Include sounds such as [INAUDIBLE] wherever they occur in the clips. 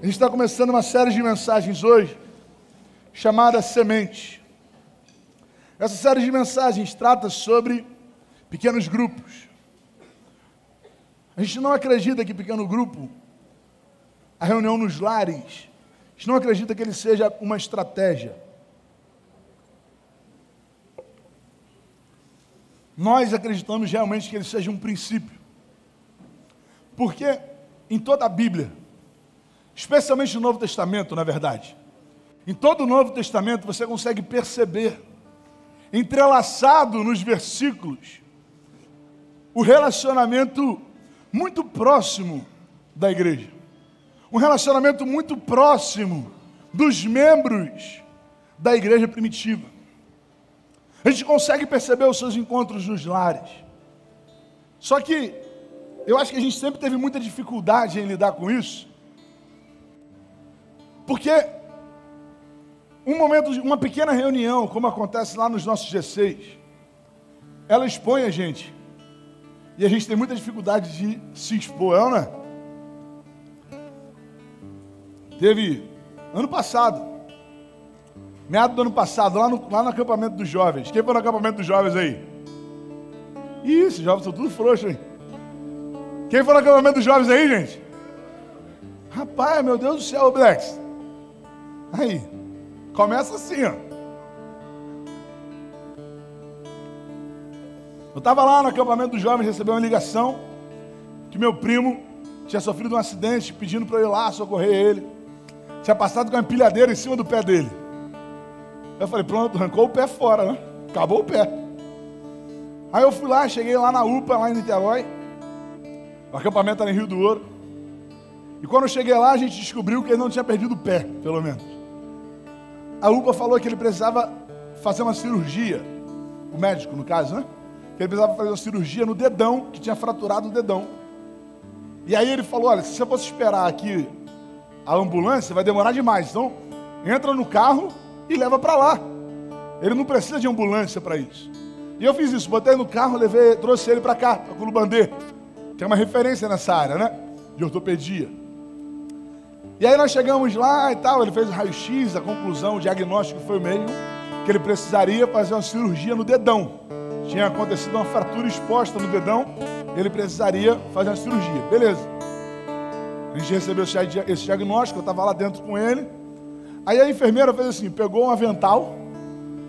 A gente está começando uma série de mensagens hoje, chamada Semente. Essa série de mensagens trata sobre pequenos grupos. A gente não acredita que pequeno grupo, a reunião nos lares, a gente não acredita que ele seja uma estratégia. Nós acreditamos realmente que ele seja um princípio. Porque em toda a Bíblia, especialmente no Novo Testamento, na verdade. Em todo o Novo Testamento você consegue perceber, entrelaçado nos versículos, o relacionamento muito próximo da igreja. Um relacionamento muito próximo dos membros da igreja primitiva. A gente consegue perceber os seus encontros nos lares. Só que eu acho que a gente sempre teve muita dificuldade em lidar com isso, porque um momento, uma pequena reunião, como acontece lá nos nossos G6, ela expõe a gente. E a gente tem muita dificuldade de se expor, é não é? Teve ano passado, meado do ano passado, lá no, lá no acampamento dos jovens. Quem foi no acampamento dos jovens aí? Isso, jovens são tudo frouxos, hein? Quem foi no acampamento dos jovens aí, gente? Rapaz, meu Deus do céu, Blex. Aí, começa assim, ó. Eu estava lá no acampamento dos jovens, recebi uma ligação que meu primo tinha sofrido um acidente, pedindo para eu ir lá socorrer ele. Tinha passado com uma empilhadeira em cima do pé dele. Eu falei, pronto, arrancou o pé fora, né? Acabou o pé. Aí eu fui lá, cheguei lá na UPA, lá em Niterói. O acampamento era em Rio do Ouro. E quando eu cheguei lá, a gente descobriu que ele não tinha perdido o pé, pelo menos a UPA falou que ele precisava fazer uma cirurgia, o médico no caso, né? Que ele precisava fazer uma cirurgia no dedão, que tinha fraturado o dedão. E aí ele falou: olha, se você fosse esperar aqui a ambulância, vai demorar demais. Então, entra no carro e leva para lá. Ele não precisa de ambulância para isso. E eu fiz isso, botei no carro, levei, trouxe ele para cá, para Culubandê. Tem uma referência nessa área, né? De ortopedia. E aí nós chegamos lá e tal, ele fez o raio-x, a conclusão, o diagnóstico foi o mesmo, que ele precisaria fazer uma cirurgia no dedão. Tinha acontecido uma fratura exposta no dedão, ele precisaria fazer uma cirurgia. Beleza. A gente recebeu esse diagnóstico, eu estava lá dentro com ele. Aí a enfermeira fez assim, pegou um avental,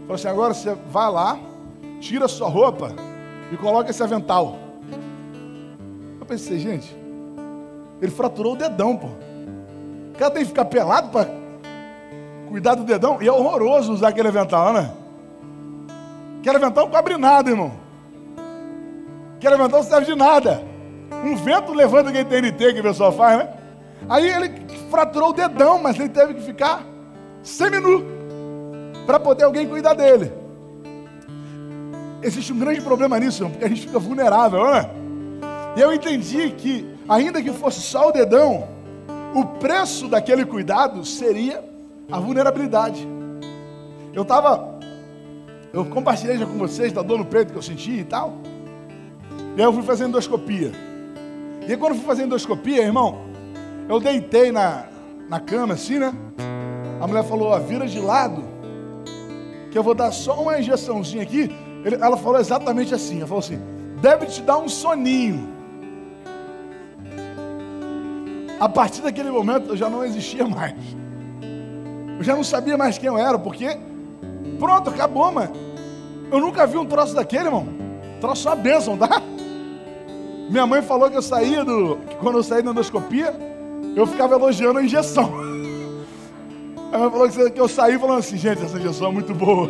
falou assim, agora você vai lá, tira a sua roupa e coloca esse avental. Eu pensei, gente, ele fraturou o dedão, pô cara tem que ficar pelado para cuidar do dedão. E é horroroso usar aquele avental, né? Aquele avental não cobre nada, irmão. Aquele avental não serve de nada. Um vento levanta aquele TNT que o pessoal faz, né? Aí ele fraturou o dedão, mas ele teve que ficar seminu para poder alguém cuidar dele. Existe um grande problema nisso, irmão, porque a gente fica vulnerável, né? E eu entendi que, ainda que fosse só o dedão, o preço daquele cuidado seria a vulnerabilidade. Eu estava, eu compartilhei já com vocês da dor no peito que eu senti e tal. E aí eu fui fazer endoscopia. E aí quando eu fui fazer endoscopia, irmão, eu deitei na, na cama assim, né? A mulher falou, ó, vira de lado, que eu vou dar só uma injeçãozinha aqui. Ele, ela falou exatamente assim, ela falou assim, deve te dar um soninho. A partir daquele momento eu já não existia mais. Eu já não sabia mais quem eu era, porque pronto, acabou, mano. Eu nunca vi um troço daquele, irmão. Troço uma bênção, tá? Minha mãe falou que eu saía do. Que quando eu saí da endoscopia, eu ficava elogiando a injeção. [LAUGHS] A mãe falou que eu saí falando assim, gente, essa injeção é muito boa.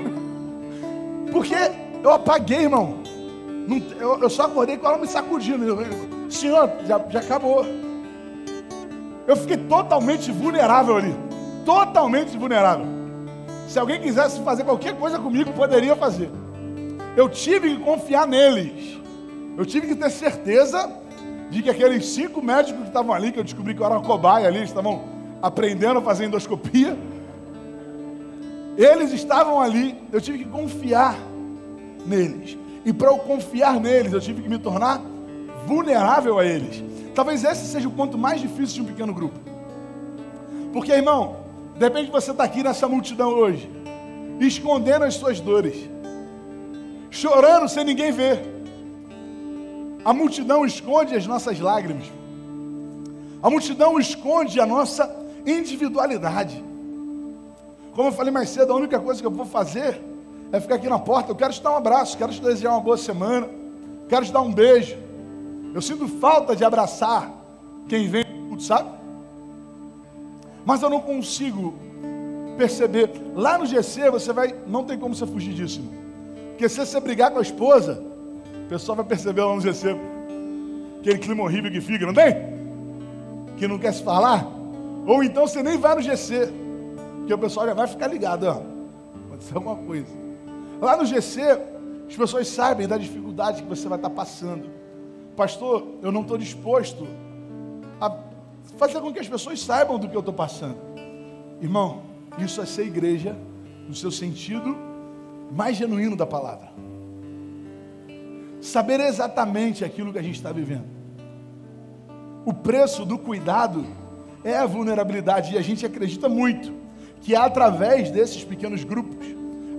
[LAUGHS] Porque eu apaguei, irmão. eu, só acordei com ela me sacudindo. Senhor, já, já acabou. Eu fiquei totalmente vulnerável ali. Totalmente vulnerável. Se alguém quisesse fazer qualquer coisa comigo, poderia fazer. Eu tive que confiar neles. Eu tive que ter certeza de que aqueles cinco médicos que estavam ali, que eu descobri que eu era uma cobaia ali, estavam aprendendo a fazer endoscopia. Eles estavam ali, eu tive que confiar neles. E para eu confiar neles, eu tive que me tornar vulnerável a eles. Talvez esse seja o ponto mais difícil de um pequeno grupo. Porque, irmão, de repente você está aqui nessa multidão hoje, escondendo as suas dores, chorando sem ninguém ver. A multidão esconde as nossas lágrimas. A multidão esconde a nossa individualidade. Como eu falei mais cedo, a única coisa que eu vou fazer é ficar aqui na porta. Eu quero te dar um abraço, quero te desejar uma boa semana, quero te dar um beijo. Eu sinto falta de abraçar quem vem, sabe? Mas eu não consigo perceber. Lá no GC você vai, não tem como você fugir disso. Porque se você brigar com a esposa, o pessoal vai perceber lá no GC aquele clima horrível que fica, não tem? Que não quer se falar. Ou então você nem vai no GC, porque o pessoal já vai ficar ligado, ó. Ser alguma coisa. Lá no GC, as pessoas sabem da dificuldade que você vai estar passando. Pastor, eu não estou disposto a fazer com que as pessoas saibam do que eu estou passando. Irmão, isso é ser igreja no seu sentido mais genuíno da palavra. Saber exatamente aquilo que a gente está vivendo. O preço do cuidado é a vulnerabilidade, e a gente acredita muito que através desses pequenos grupos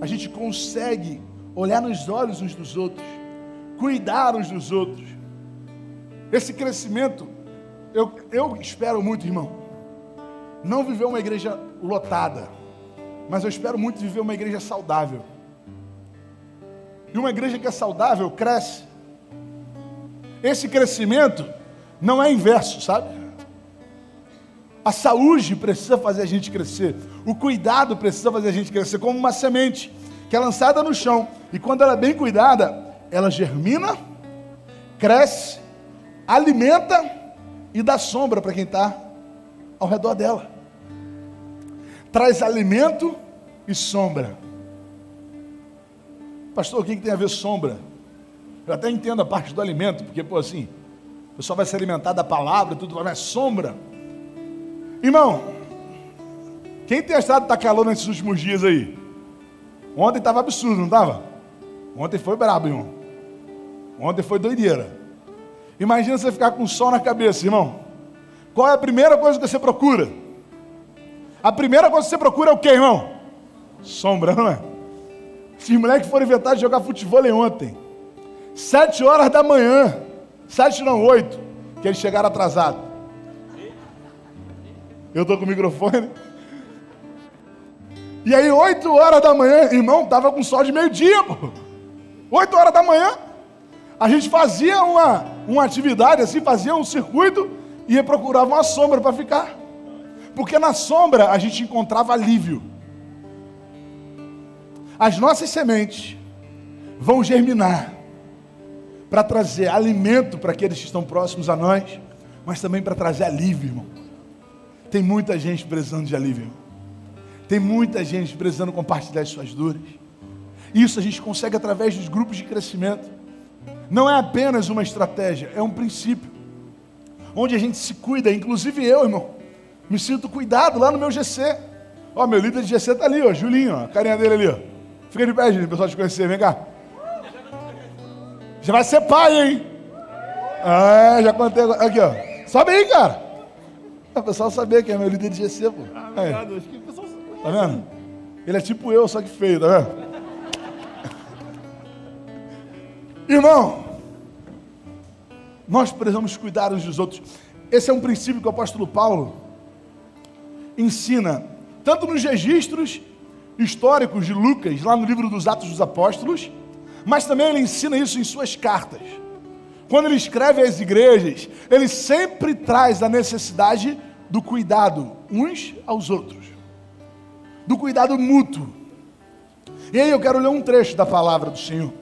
a gente consegue olhar nos olhos uns dos outros, cuidar uns dos outros. Esse crescimento, eu, eu espero muito, irmão, não viver uma igreja lotada, mas eu espero muito viver uma igreja saudável. E uma igreja que é saudável cresce. Esse crescimento não é inverso, sabe? A saúde precisa fazer a gente crescer. O cuidado precisa fazer a gente crescer, como uma semente que é lançada no chão. E quando ela é bem cuidada, ela germina, cresce, alimenta e dá sombra para quem está ao redor dela traz alimento e sombra. Pastor, o que, tem a ver sombra? Eu até entendo a parte do alimento, porque, pô, assim, o pessoal vai se alimentar da palavra, tudo, mas sombra. Irmão, quem tem estado tá calor nesses últimos dias aí? Ontem estava absurdo, não estava? Ontem foi brabo, irmão. Ontem foi doideira. Imagina você ficar com sol na cabeça, irmão. Qual é a primeira coisa que você procura? A primeira coisa que você procura é o que, irmão? Sombra, não é? Esses moleques foram inventar de jogar futebol ontem. Sete horas da manhã. Sete não, oito. Que eles chegaram atrasados. Eu estou com o microfone. E aí, oito horas da manhã, irmão, tava com sol de meio-dia, pô. Oito horas da manhã. A gente fazia uma, uma atividade assim, fazia um circuito e procurava uma sombra para ficar. Porque na sombra a gente encontrava alívio. As nossas sementes vão germinar para trazer alimento para aqueles que estão próximos a nós, mas também para trazer alívio, irmão. Tem muita gente precisando de alívio. Irmão. Tem muita gente precisando compartilhar as suas dores. Isso a gente consegue através dos grupos de crescimento. Não é apenas uma estratégia, é um princípio. Onde a gente se cuida, inclusive eu, irmão. Me sinto cuidado lá no meu GC. Ó, meu líder de GC tá ali, ó, Julinho, ó, a carinha dele ali, ó. Fica de pé, Julinho, pessoal te conhecer, vem cá. Já vai ser pai, hein? É, já contei. Aqui, ó. Sobe aí, cara. O pessoal saber que é meu líder de GC, pô. Ah, obrigado. Acho que o pessoal Tá vendo? Ele é tipo eu, só que feio, tá vendo? Irmão, nós precisamos cuidar uns dos outros. Esse é um princípio que o apóstolo Paulo ensina, tanto nos registros históricos de Lucas, lá no livro dos Atos dos Apóstolos, mas também ele ensina isso em suas cartas. Quando ele escreve às igrejas, ele sempre traz a necessidade do cuidado uns aos outros, do cuidado mútuo. E aí eu quero ler um trecho da palavra do Senhor.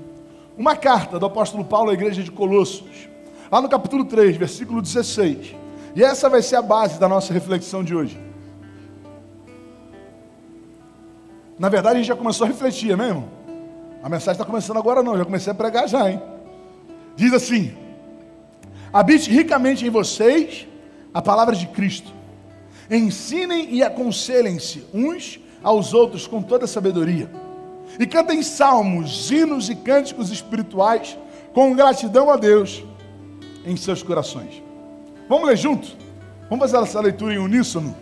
Uma carta do apóstolo Paulo à igreja de Colossos, lá no capítulo 3, versículo 16. E essa vai ser a base da nossa reflexão de hoje. Na verdade, a gente já começou a refletir, mesmo. A mensagem está começando agora, não. Já comecei a pregar já, hein? Diz assim: Habite ricamente em vocês a palavra de Cristo. Ensinem e aconselhem-se uns aos outros com toda sabedoria. E cantem salmos, hinos e cânticos espirituais com gratidão a Deus em seus corações. Vamos ler junto? Vamos fazer essa leitura em uníssono?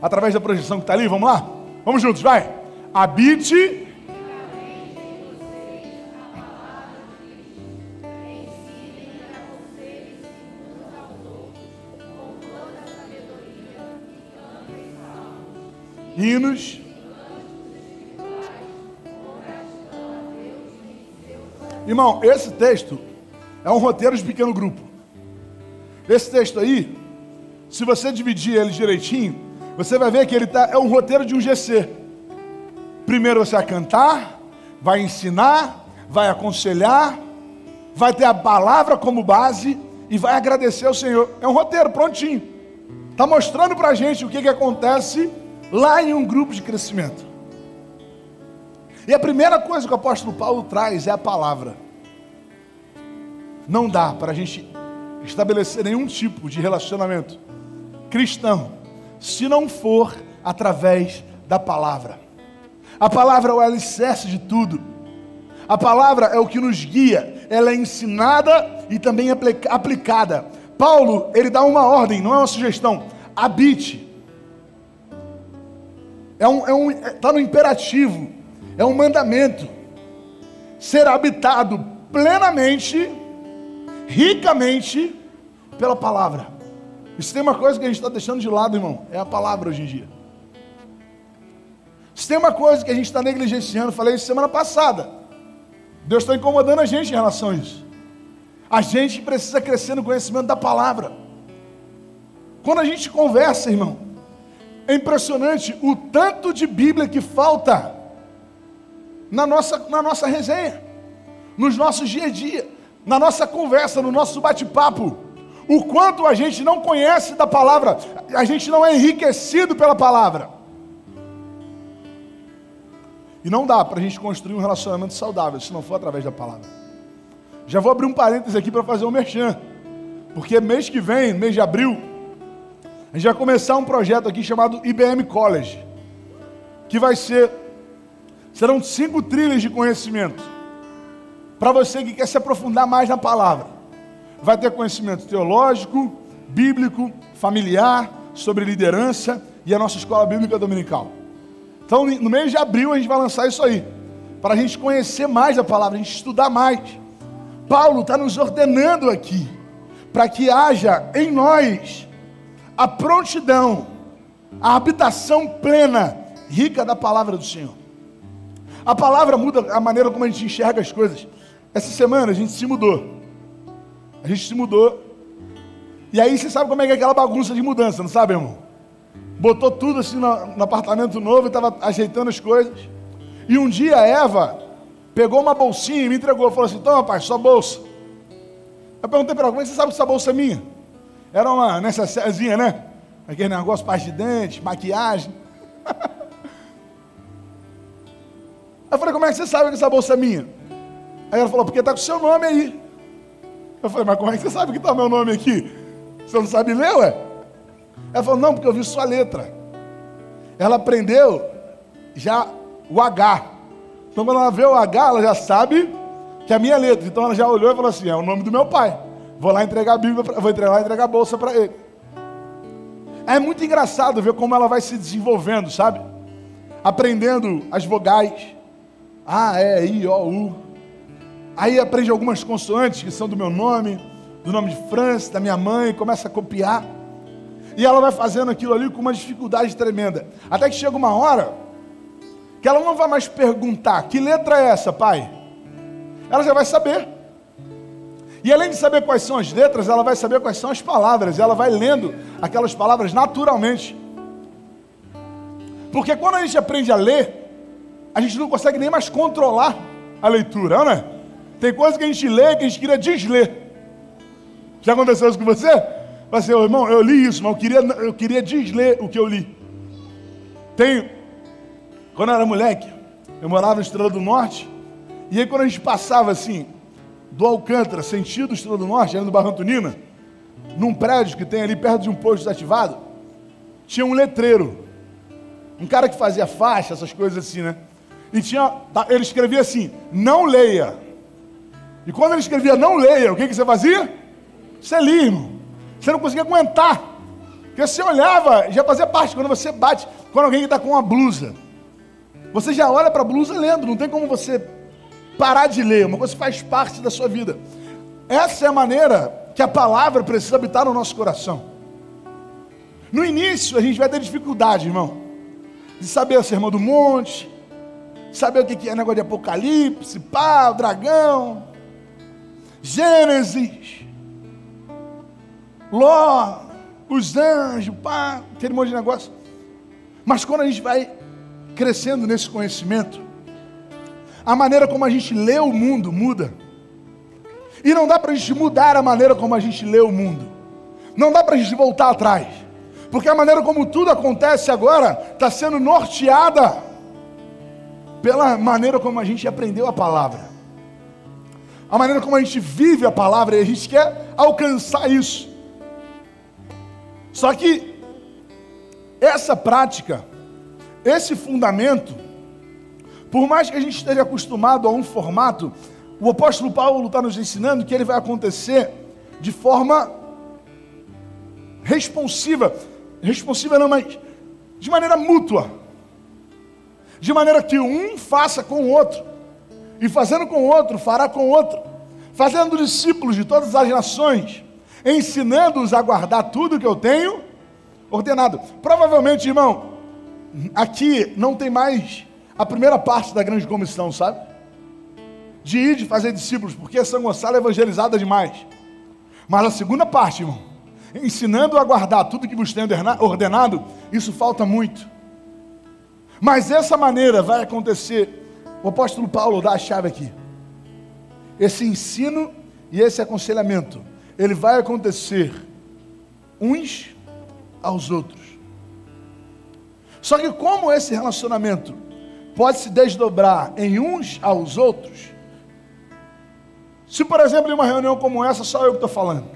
através da projeção que está ali, vamos lá? Vamos juntos, vai. Habite. Hinos. Irmão, esse texto é um roteiro de pequeno grupo. Esse texto aí, se você dividir ele direitinho, você vai ver que ele tá, é um roteiro de um GC. Primeiro você vai cantar, vai ensinar, vai aconselhar, vai ter a palavra como base e vai agradecer ao Senhor. É um roteiro prontinho. Está mostrando para a gente o que, que acontece lá em um grupo de crescimento. E a primeira coisa que o apóstolo Paulo traz é a palavra. Não dá para a gente estabelecer nenhum tipo de relacionamento cristão se não for através da palavra. A palavra é o alicerce de tudo. A palavra é o que nos guia, ela é ensinada e também aplicada. Paulo, ele dá uma ordem, não é uma sugestão. Habite. É um, é um, está no imperativo, é um mandamento. Ser habitado plenamente, ricamente pela palavra. Se tem uma coisa que a gente está deixando de lado, irmão, é a palavra hoje em dia. Se tem uma coisa que a gente está negligenciando, falei isso semana passada. Deus está incomodando a gente em relação a isso. A gente precisa crescer no conhecimento da palavra. Quando a gente conversa, irmão, é impressionante o tanto de Bíblia que falta na nossa, na nossa resenha, nos nossos dia a dia, na nossa conversa, no nosso bate-papo o quanto a gente não conhece da palavra, a gente não é enriquecido pela palavra. E não dá para a gente construir um relacionamento saudável se não for através da palavra. Já vou abrir um parênteses aqui para fazer um merchan. Porque mês que vem, mês de abril, a gente vai começar um projeto aqui chamado IBM College. Que vai ser. Serão cinco trilhas de conhecimento. Para você que quer se aprofundar mais na palavra vai ter conhecimento teológico, bíblico, familiar, sobre liderança e a nossa escola bíblica dominical. Então, no mês de abril, a gente vai lançar isso aí, para a gente conhecer mais a palavra, a gente estudar mais. Paulo está nos ordenando aqui, para que haja em nós a prontidão, a habitação plena, rica da palavra do Senhor. A palavra muda a maneira como a gente enxerga as coisas. Essa semana a gente se mudou. A gente se mudou. E aí você sabe como é que é aquela bagunça de mudança, não sabe, irmão? Botou tudo assim no, no apartamento novo e estava ajeitando as coisas. E um dia a Eva pegou uma bolsinha e me entregou. Falou assim: Toma, pai, sua bolsa. Eu perguntei para ela: Como é que você sabe que essa bolsa é minha? Era uma necessairezinha, né? Aquele negócio, parte de dente, maquiagem. [LAUGHS] Eu falei: Como é que você sabe que essa bolsa é minha? Aí ela falou: Porque está com o seu nome aí. Eu falei, mas como é que você sabe que está meu nome aqui? Você não sabe ler, ué? Ela falou, não, porque eu vi sua letra. Ela aprendeu já o H. Então quando ela vê o H, ela já sabe que é a minha letra. Então ela já olhou e falou assim, é o nome do meu pai. Vou lá entregar a Bíblia, pra, vou entregar lá entregar a bolsa para ele. É muito engraçado ver como ela vai se desenvolvendo, sabe? Aprendendo as vogais. A, E, I, O, U. Aí aprende algumas consoantes que são do meu nome, do nome de França, da minha mãe, começa a copiar. E ela vai fazendo aquilo ali com uma dificuldade tremenda. Até que chega uma hora que ela não vai mais perguntar: que letra é essa, pai? Ela já vai saber. E além de saber quais são as letras, ela vai saber quais são as palavras. Ela vai lendo aquelas palavras naturalmente. Porque quando a gente aprende a ler, a gente não consegue nem mais controlar a leitura, não é? Tem coisa que a gente lê que a gente queria desler. Já aconteceu isso com você? Você, assim, irmão, eu li isso, mas eu queria, eu queria desler o que eu li. Tem, quando eu era moleque, eu morava no Estrela do Norte, e aí quando a gente passava assim, do Alcântara, sentido Estrela do Norte, ali no Barro Antonina, num prédio que tem ali perto de um posto desativado, tinha um letreiro. Um cara que fazia faixa, essas coisas assim, né? E tinha, tá, ele escrevia assim: não leia. E quando ele escrevia não leia, o que, que você fazia? Você lia, irmão. Você não conseguia aguentar. Porque você olhava, já fazia parte, quando você bate, quando alguém está com uma blusa, você já olha para a blusa lendo, não tem como você parar de ler, uma coisa faz parte da sua vida. Essa é a maneira que a palavra precisa habitar no nosso coração. No início a gente vai ter dificuldade, irmão, de saber o sermão do monte, saber o que é negócio de Apocalipse, pá, o dragão, Gênesis, Ló, os anjos, pá, aquele monte de negócio. Mas quando a gente vai crescendo nesse conhecimento, a maneira como a gente lê o mundo muda. E não dá para a gente mudar a maneira como a gente lê o mundo. Não dá para a gente voltar atrás. Porque a maneira como tudo acontece agora está sendo norteada pela maneira como a gente aprendeu a palavra. A maneira como a gente vive a palavra e a gente quer alcançar isso. Só que essa prática, esse fundamento, por mais que a gente esteja acostumado a um formato, o apóstolo Paulo está nos ensinando que ele vai acontecer de forma responsiva. Responsiva não, mas de maneira mútua. De maneira que um faça com o outro. E fazendo com o outro, fará com o outro. Fazendo discípulos de todas as nações. Ensinando-os a guardar tudo que eu tenho ordenado. Provavelmente, irmão, aqui não tem mais a primeira parte da grande comissão, sabe? de ir de fazer discípulos, porque São Gonçalo é evangelizada demais. Mas a segunda parte, irmão, ensinando a guardar tudo que vos tenho ordenado, isso falta muito. Mas essa maneira vai acontecer. O apóstolo Paulo dá a chave aqui. Esse ensino e esse aconselhamento, ele vai acontecer uns aos outros. Só que como esse relacionamento pode se desdobrar em uns aos outros, se, por exemplo, em uma reunião como essa, só eu que estou falando.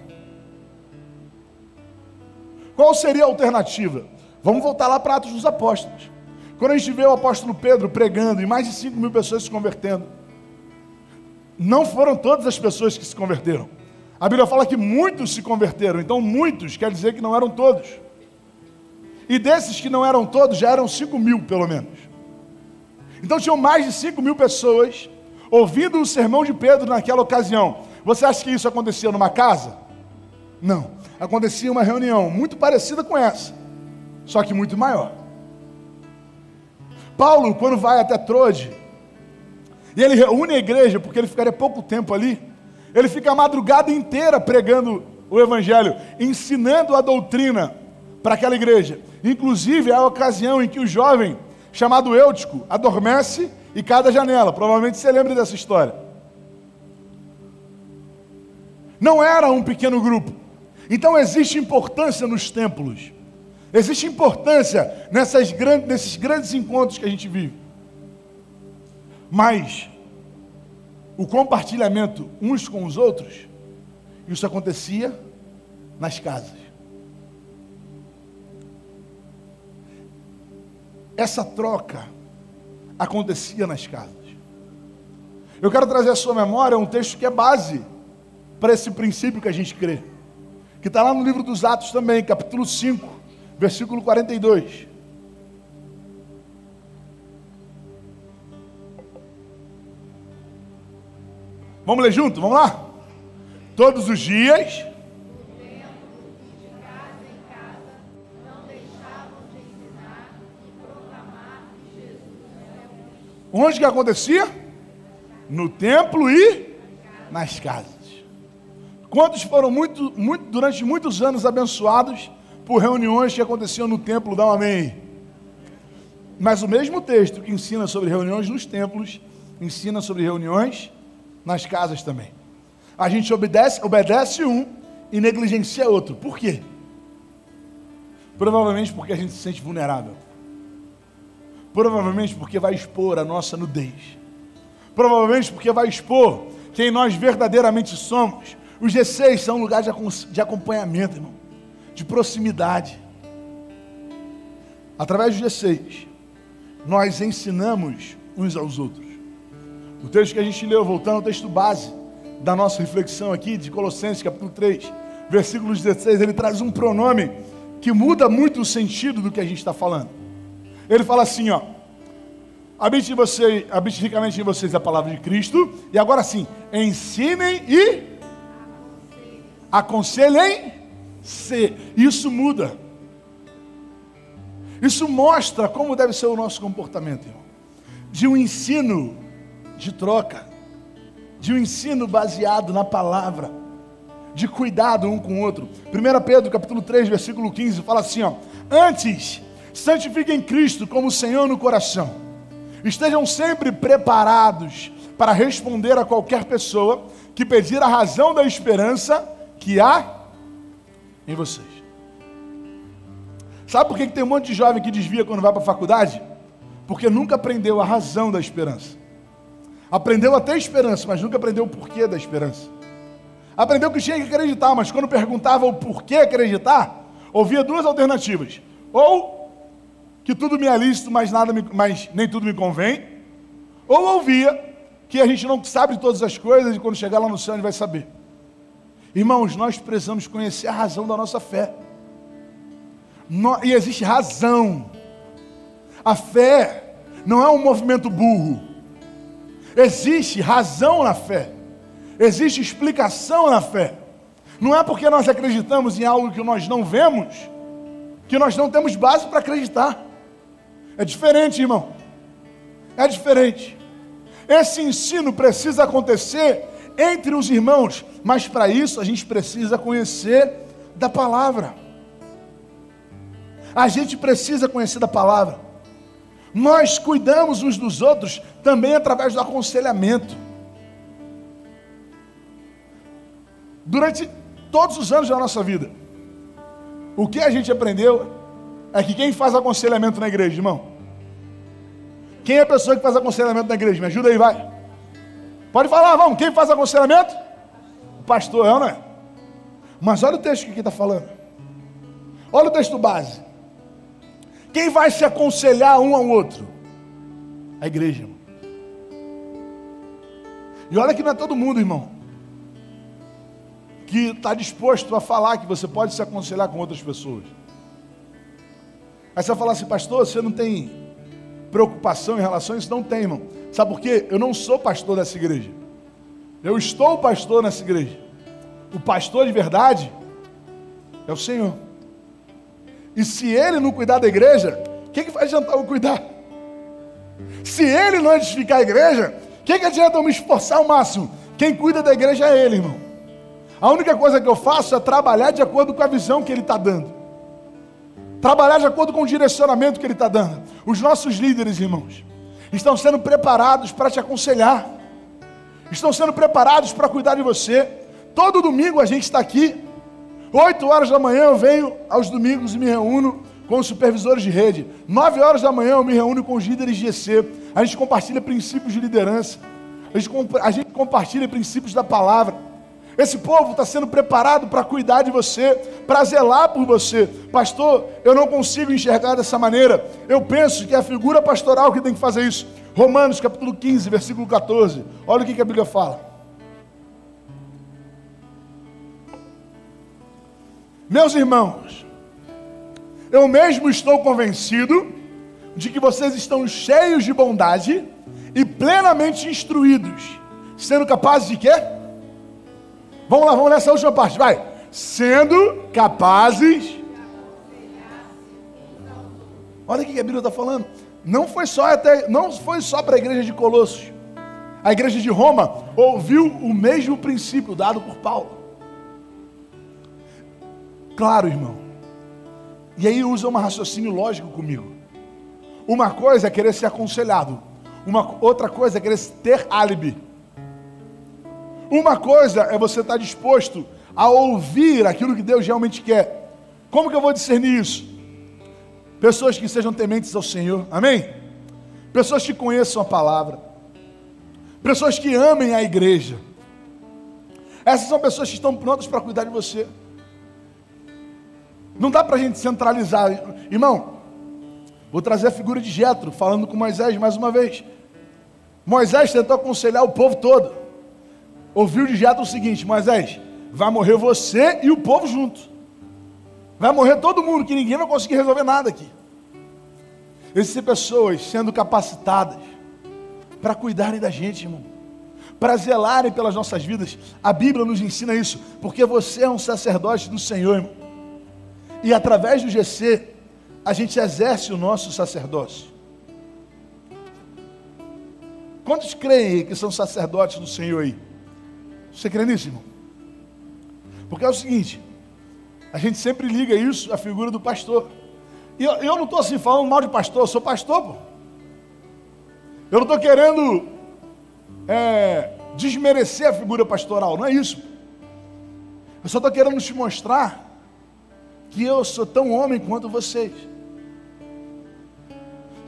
Qual seria a alternativa? Vamos voltar lá para Atos dos Apóstolos. Quando a gente vê o apóstolo Pedro pregando e mais de 5 mil pessoas se convertendo, não foram todas as pessoas que se converteram. A Bíblia fala que muitos se converteram, então muitos quer dizer que não eram todos. E desses que não eram todos, já eram 5 mil pelo menos. Então tinham mais de 5 mil pessoas ouvindo o sermão de Pedro naquela ocasião. Você acha que isso acontecia numa casa? Não. Acontecia uma reunião muito parecida com essa, só que muito maior. Paulo, quando vai até Trode, e ele reúne a igreja, porque ele ficaria pouco tempo ali, ele fica a madrugada inteira pregando o evangelho, ensinando a doutrina para aquela igreja. Inclusive, é a ocasião em que o jovem chamado Eutico adormece e cada janela. Provavelmente você lembra dessa história. Não era um pequeno grupo. Então existe importância nos templos. Existe importância nessas grandes, nesses grandes encontros que a gente vive. Mas o compartilhamento uns com os outros, isso acontecia nas casas. Essa troca acontecia nas casas. Eu quero trazer à sua memória um texto que é base para esse princípio que a gente crê, que está lá no livro dos Atos também, capítulo 5, versículo 42. Vamos ler junto? Vamos lá? Todos os dias Onde que acontecia? No templo e nas casas. Quantos foram muito, muito, durante muitos anos abençoados por reuniões que aconteciam no templo? Dá um amém. Mas o mesmo texto que ensina sobre reuniões nos templos, ensina sobre reuniões nas casas também. A gente obedece, obedece um e negligencia outro. Por quê? Provavelmente porque a gente se sente vulnerável. Provavelmente porque vai expor a nossa nudez. Provavelmente porque vai expor quem nós verdadeiramente somos. Os G6 são um lugar de acompanhamento, irmão, de proximidade. Através dos G6, nós ensinamos uns aos outros. O texto que a gente leu, voltando ao texto base da nossa reflexão aqui, de Colossenses capítulo 3, versículo 16, ele traz um pronome que muda muito o sentido do que a gente está falando. Ele fala assim, ó. Habite, em você, habite ricamente em vocês a palavra de Cristo. E agora sim, ensinem e aconselhem-se. Isso muda. Isso mostra como deve ser o nosso comportamento, irmão. De um ensino de troca, de um ensino baseado na palavra, de cuidado um com o outro. 1 Pedro capítulo 3, versículo 15, fala assim, ó: Antes, santifiquem Cristo como Senhor no coração. Estejam sempre preparados para responder a qualquer pessoa que pedir a razão da esperança que há em vocês. Sabe por que tem um monte de jovem que desvia quando vai para a faculdade? Porque nunca aprendeu a razão da esperança. Aprendeu até a esperança, mas nunca aprendeu o porquê da esperança. Aprendeu que tinha que acreditar, mas quando perguntava o porquê acreditar, ouvia duas alternativas. Ou que tudo me é lícito, mas, nada me, mas nem tudo me convém. Ou ouvia que a gente não sabe todas as coisas e quando chegar lá no céu a gente vai saber. Irmãos, nós precisamos conhecer a razão da nossa fé e existe razão. A fé não é um movimento burro. Existe razão na fé. Existe explicação na fé. Não é porque nós acreditamos em algo que nós não vemos que nós não temos base para acreditar. É diferente, irmão. É diferente. Esse ensino precisa acontecer entre os irmãos, mas para isso a gente precisa conhecer da palavra. A gente precisa conhecer da palavra. Nós cuidamos uns dos outros também através do aconselhamento. Durante todos os anos da nossa vida, o que a gente aprendeu é que quem faz aconselhamento na igreja, irmão? Quem é a pessoa que faz aconselhamento na igreja? Me ajuda aí, vai. Pode falar, vamos. Quem faz aconselhamento? O pastor, é ou não é? Mas olha o texto que está falando. Olha o texto base. Quem vai se aconselhar um ao outro? A igreja, irmão. E olha que não é todo mundo, irmão, que está disposto a falar que você pode se aconselhar com outras pessoas. Aí você vai falar assim, pastor, você não tem preocupação em relação a isso? Não tem, irmão. Sabe por quê? Eu não sou pastor dessa igreja. Eu estou pastor nessa igreja. O pastor de verdade é o Senhor. E se ele não cuidar da igreja, o que, vai adiantar eu cuidar? Se ele não edificar a igreja, o que, que adianta eu me esforçar ao máximo? Quem cuida da igreja é ele, irmão. A única coisa que eu faço é trabalhar de acordo com a visão que ele está dando. Trabalhar de acordo com o direcionamento que ele está dando. Os nossos líderes, irmãos, estão sendo preparados para te aconselhar. Estão sendo preparados para cuidar de você. Todo domingo a gente está aqui 8 horas da manhã eu venho aos domingos e me reúno com os supervisores de rede. 9 horas da manhã eu me reúno com os líderes de GC. A gente compartilha princípios de liderança. A gente, a gente compartilha princípios da palavra. Esse povo está sendo preparado para cuidar de você, para zelar por você. Pastor, eu não consigo enxergar dessa maneira. Eu penso que é a figura pastoral que tem que fazer isso. Romanos capítulo 15, versículo 14. Olha o que a Bíblia fala. Meus irmãos, eu mesmo estou convencido de que vocês estão cheios de bondade e plenamente instruídos, sendo capazes de quê? Vamos lá, vamos nessa última parte, vai. Sendo capazes. Olha o que a Bíblia está falando. Não foi só até, não foi só para a igreja de Colossos. A igreja de Roma ouviu o mesmo princípio dado por Paulo. Claro, irmão. E aí usa um raciocínio lógico comigo. Uma coisa é querer ser aconselhado, uma outra coisa é querer ter álibi. Uma coisa é você estar disposto a ouvir aquilo que Deus realmente quer. Como que eu vou discernir isso? Pessoas que sejam tementes ao Senhor, amém? Pessoas que conheçam a palavra, pessoas que amem a igreja. Essas são pessoas que estão prontas para cuidar de você. Não dá para a gente centralizar. Irmão, vou trazer a figura de Jetro, falando com Moisés mais uma vez. Moisés tentou aconselhar o povo todo. Ouviu de Jetro o seguinte: Moisés, vai morrer você e o povo junto. Vai morrer todo mundo, que ninguém vai conseguir resolver nada aqui. Existem pessoas sendo capacitadas para cuidarem da gente, irmão. Para zelarem pelas nossas vidas. A Bíblia nos ensina isso, porque você é um sacerdote do Senhor, irmão. E através do GC, a gente exerce o nosso sacerdócio. Quantos creem que são sacerdotes do Senhor aí? Você crê nisso, irmão? Porque é o seguinte, a gente sempre liga isso à figura do pastor. E eu, eu não estou assim falando mal de pastor, eu sou pastor, pô. Eu não estou querendo é, desmerecer a figura pastoral, não é isso. Eu só estou querendo te mostrar que eu sou tão homem quanto vocês.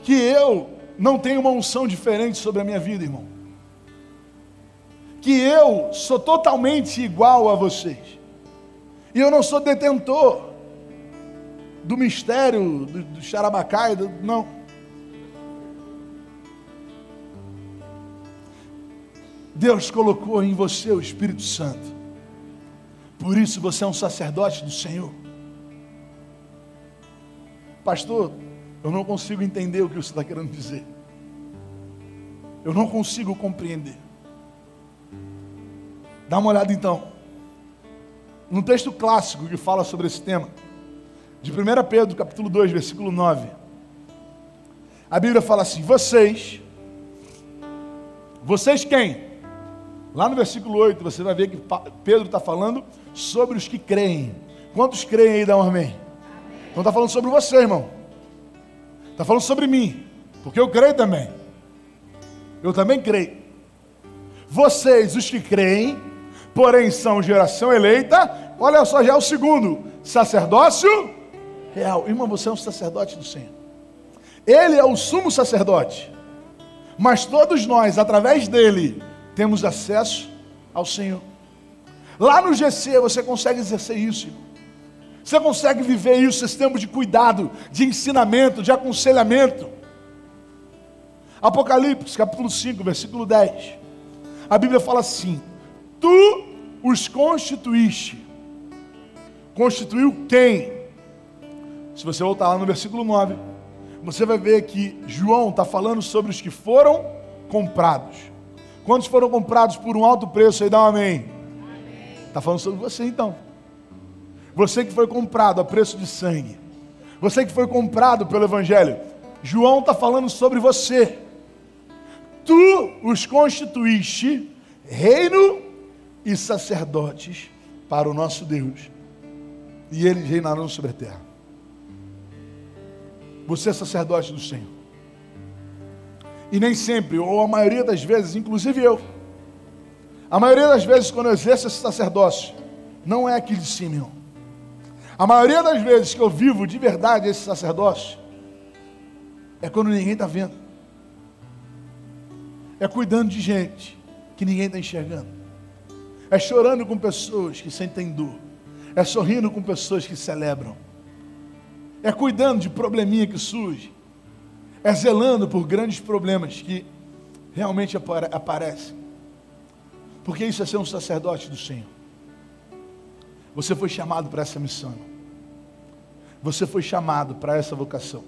Que eu não tenho uma unção diferente sobre a minha vida, irmão. Que eu sou totalmente igual a vocês. E eu não sou detentor do mistério do, do Xarabacai, do, não. Deus colocou em você o Espírito Santo. Por isso você é um sacerdote do Senhor. Pastor, eu não consigo entender o que você está querendo dizer. Eu não consigo compreender. Dá uma olhada então. Num texto clássico que fala sobre esse tema. De 1 Pedro, capítulo 2, versículo 9. A Bíblia fala assim: Vocês, vocês quem? Lá no versículo 8, você vai ver que Pedro está falando sobre os que creem. Quantos creem aí, dá um amém? Então está falando sobre você, irmão. Está falando sobre mim. Porque eu creio também. Eu também creio. Vocês, os que creem, porém são geração eleita, olha só, já é o segundo: sacerdócio real. Irmão, você é um sacerdote do Senhor. Ele é o sumo sacerdote. Mas todos nós, através dele, temos acesso ao Senhor. Lá no GC você consegue exercer isso. Você consegue viver isso, esse tempo de cuidado, de ensinamento, de aconselhamento. Apocalipse, capítulo 5, versículo 10. A Bíblia fala assim: Tu os constituíste. Constituiu quem? Se você voltar lá no versículo 9, você vai ver que João está falando sobre os que foram comprados. Quantos foram comprados por um alto preço? Aí dá um amém. Está falando sobre você então. Você que foi comprado a preço de sangue. Você que foi comprado pelo Evangelho. João está falando sobre você. Tu os constituíste reino e sacerdotes para o nosso Deus. E eles reinarão sobre a terra. Você é sacerdote do Senhor. E nem sempre, ou a maioria das vezes, inclusive eu, a maioria das vezes, quando eu exerço esse sacerdócio, não é aqui de cima, irmão. A maioria das vezes que eu vivo de verdade esse sacerdócio é quando ninguém está vendo. É cuidando de gente que ninguém está enxergando. É chorando com pessoas que sentem dor. É sorrindo com pessoas que celebram. É cuidando de probleminha que surge. É zelando por grandes problemas que realmente aparecem. Porque isso é ser um sacerdote do Senhor. Você foi chamado para essa missão. Você foi chamado para essa vocação.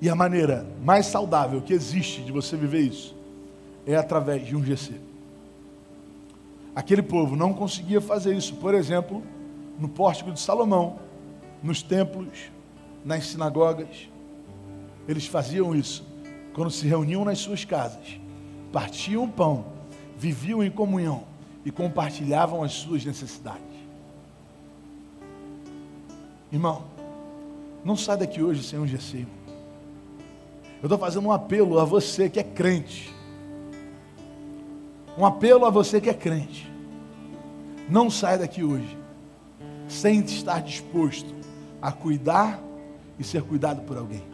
E a maneira mais saudável que existe de você viver isso é através de um GC. Aquele povo não conseguia fazer isso, por exemplo, no pórtico de Salomão, nos templos, nas sinagogas. Eles faziam isso quando se reuniam nas suas casas, partiam pão, viviam em comunhão e compartilhavam as suas necessidades. Irmão, não sai daqui hoje sem um GC. Eu estou fazendo um apelo a você que é crente. Um apelo a você que é crente. Não sai daqui hoje sem estar disposto a cuidar e ser cuidado por alguém.